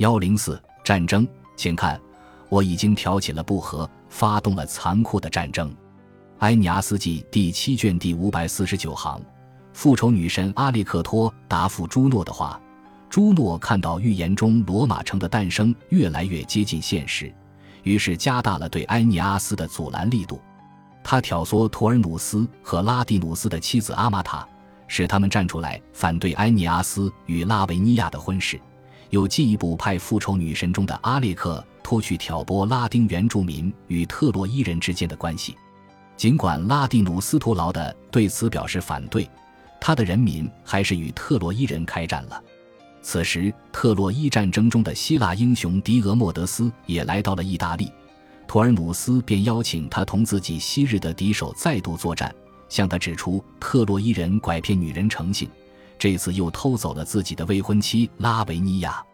幺零四战争，请看，我已经挑起了不和，发动了残酷的战争。埃尼阿斯记第七卷第五百四十九行，复仇女神阿列克托答复朱诺的话。朱诺看到预言中罗马城的诞生越来越接近现实，于是加大了对埃尼阿斯的阻拦力度。他挑唆图尔努斯和拉蒂努斯的妻子阿玛塔，使他们站出来反对埃尼阿斯与拉维尼亚的婚事。又进一步派复仇女神中的阿列克托去挑拨拉丁原住民与特洛伊人之间的关系。尽管拉蒂努斯图劳的对此表示反对，他的人民还是与特洛伊人开战了。此时，特洛伊战争中的希腊英雄狄俄莫德斯也来到了意大利，图尔努斯便邀请他同自己昔日的敌手再度作战，向他指出特洛伊人拐骗女人成性，这次又偷走了自己的未婚妻拉维尼亚。